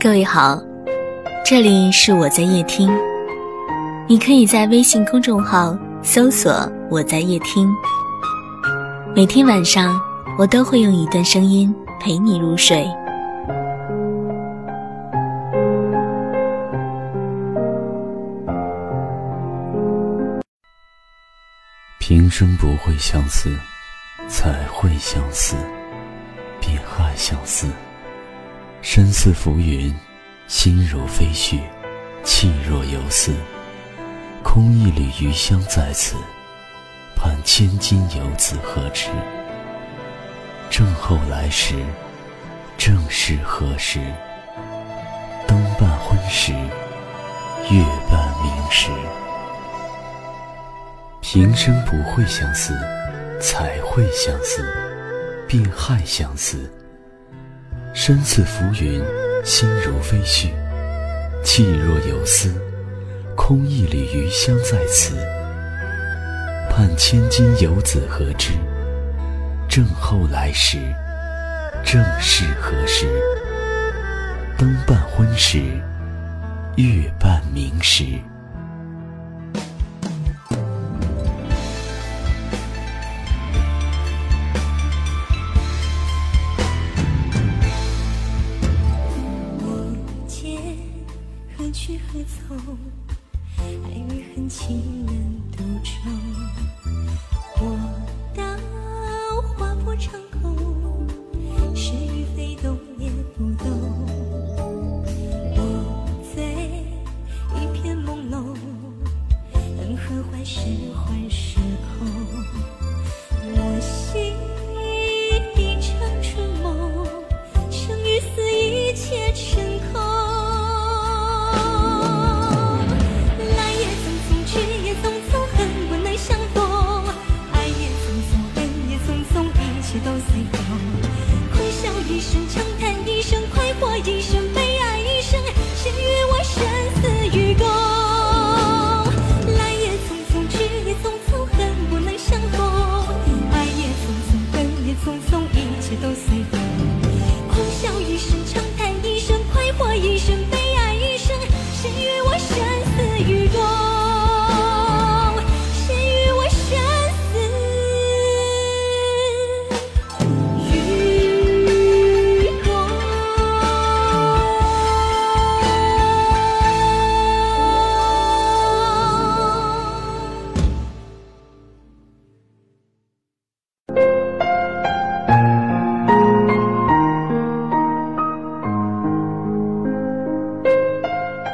各位好，这里是我在夜听，你可以在微信公众号搜索“我在夜听”，每天晚上我都会用一段声音陪你入睡。平生不会相思，才会相思，便害相思。身似浮云，心如飞絮，气若游丝。空一缕余香在此，盼千金游子何之？正后来时，正是何时？灯半昏时，月半明时。平生不会相思，才会相思，便害相思。身似浮云，心如飞絮，气若游丝。空一缕余香在此，盼千金游子何之？正后来时，正是何时？灯半昏时，月半明时。何去何从？爱与恨，情难独钟。我刀划破长空，是与非，懂也不懂。我醉一片朦胧，恩和坏，是幻一切都随风苦笑一声长叹一声快活一